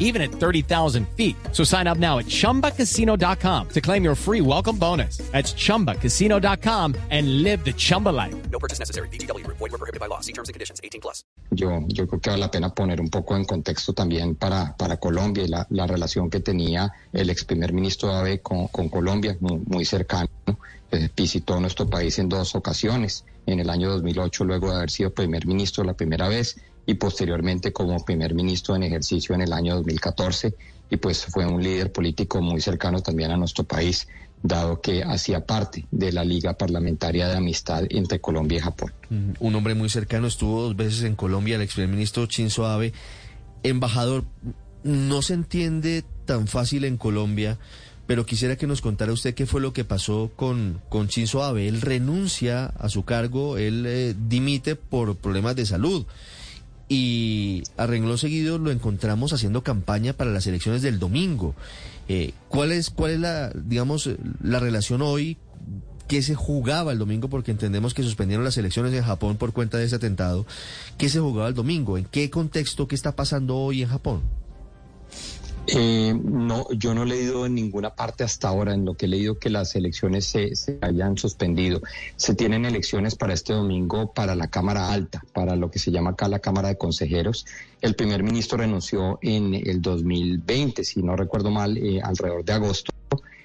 even at 30,000 feet. So sign up now at chumbacasino.com to claim your free welcome bonus. That's chumbacasino.com and live the Chumba life. No purchase necessary. BGW. Void were prohibited by law. See terms and conditions. 18 plus. Yo, yo creo que vale la pena poner un poco en contexto también para, para Colombia y la, la relación que tenía el ex primer ministro Abe con, con Colombia, muy, muy cercano. Eh, visitó nuestro país en dos ocasiones, en el año 2008 luego de haber sido primer ministro la primera vez y posteriormente como primer ministro en ejercicio en el año 2014 y pues fue un líder político muy cercano también a nuestro país, dado que hacía parte de la Liga Parlamentaria de Amistad entre Colombia y Japón. Mm, Un hombre muy cercano estuvo dos veces en Colombia, el primer ministro Shinzo Abe. Embajador, no se entiende tan fácil en Colombia, pero quisiera que nos contara usted qué fue lo que pasó con, con Shinzo Abe. Él renuncia a su cargo, él eh, dimite por problemas de salud. Y a renglón seguido lo encontramos haciendo campaña para las elecciones del domingo. Eh, ¿Cuál es, cuál es la, digamos, la relación hoy? ¿Qué se jugaba el domingo? Porque entendemos que suspendieron las elecciones en Japón por cuenta de ese atentado. ¿Qué se jugaba el domingo? ¿En qué contexto? ¿Qué está pasando hoy en Japón? Eh, no, yo no he leído en ninguna parte hasta ahora, en lo que he leído que las elecciones se, se hayan suspendido. Se tienen elecciones para este domingo para la Cámara Alta, para lo que se llama acá la Cámara de Consejeros. El primer ministro renunció en el 2020, si no recuerdo mal, eh, alrededor de agosto.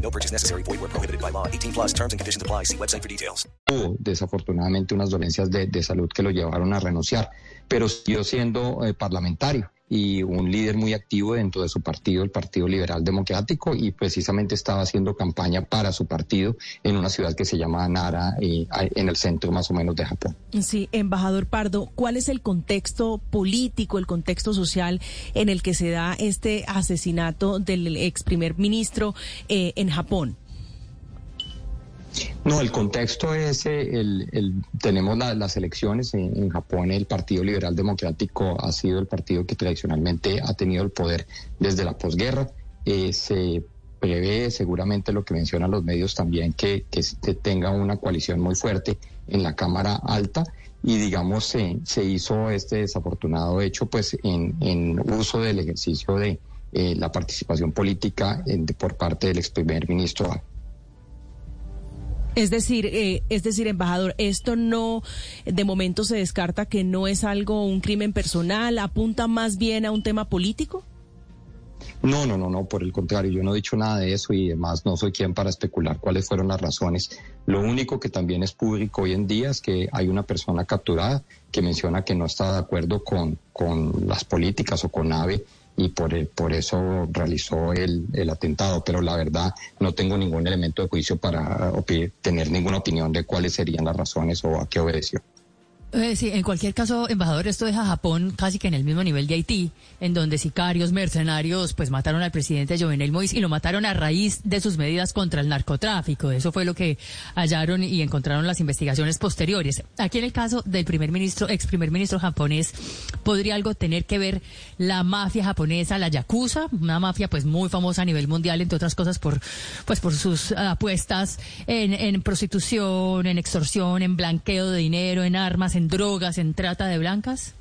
No purchase necessary. Void were prohibited by law. 18 plus terms and conditions apply. See website for details. tuvo desafortunadamente unas dolencias de, de salud que lo llevaron a renunciar, pero siguió siendo eh, parlamentario y un líder muy activo dentro de su partido, el Partido Liberal Democrático, y precisamente estaba haciendo campaña para su partido en una ciudad que se llama Nara, eh, en el centro más o menos de Japón. Sí, embajador Pardo, ¿cuál es el contexto político, el contexto social en el que se da este asesinato del ex primer ministro eh, en Japón? No, el contexto es, eh, el, el- tenemos la- las elecciones en, Japón, el Partido Liberal Democrático ha sido el partido que tradicionalmente ha tenido el poder desde la posguerra. Eh, se prevé seguramente lo que mencionan los medios también, que, que se tenga una coalición muy fuerte en la Cámara Alta y digamos se, se hizo este desafortunado hecho pues en, uso del ejercicio de eh, la participación política en- por parte del ex primer ministro. Es decir, eh, es decir, embajador, esto no, de momento se descarta que no es algo, un crimen personal, apunta más bien a un tema político. No, no, no, no, por el contrario, yo no he dicho nada de eso y además no soy quien para especular cuáles fueron las razones. Lo único que también es público hoy en día es que hay una persona capturada que menciona que no está de acuerdo con, con las políticas o con AVE y por, el- por eso realizó el, el atentado, pero la verdad no tengo ningún elemento de juicio para tener ninguna opinión de cuáles serían las razones o a qué obedeció. Eh, sí, en cualquier caso, embajador, esto deja Japón casi que en el mismo nivel de Haití, en donde sicarios, mercenarios, pues mataron al presidente Jovenel Moïse y lo mataron a raíz de sus medidas contra el narcotráfico. Eso fue lo que hallaron y encontraron las investigaciones posteriores. Aquí en el caso del primer ministro, ex primer ministro japonés, ¿podría algo tener que ver la mafia japonesa, la yakuza, una mafia pues muy famosa a nivel mundial, entre otras cosas por, pues por sus apuestas en, en prostitución, en extorsión, en blanqueo de dinero, en armas, en drogas, en trata de blancas?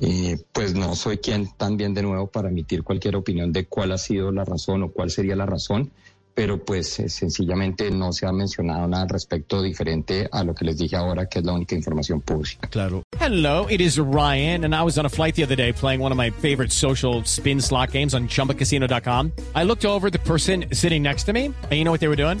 Eh, pues no soy quien también de nuevo para emitir cualquier opinión de cuál ha sido la razón o cuál sería la razón, pero pues eh, sencillamente no se ha mencionado nada al respecto diferente a lo que les dije ahora, que es la única información pública. Claro. Hello, it is Ryan, and I was on a flight the other day playing one of my favorite social spin slot games on chumbacasino.com. I looked over at the person sitting next to me, and you know what they were doing?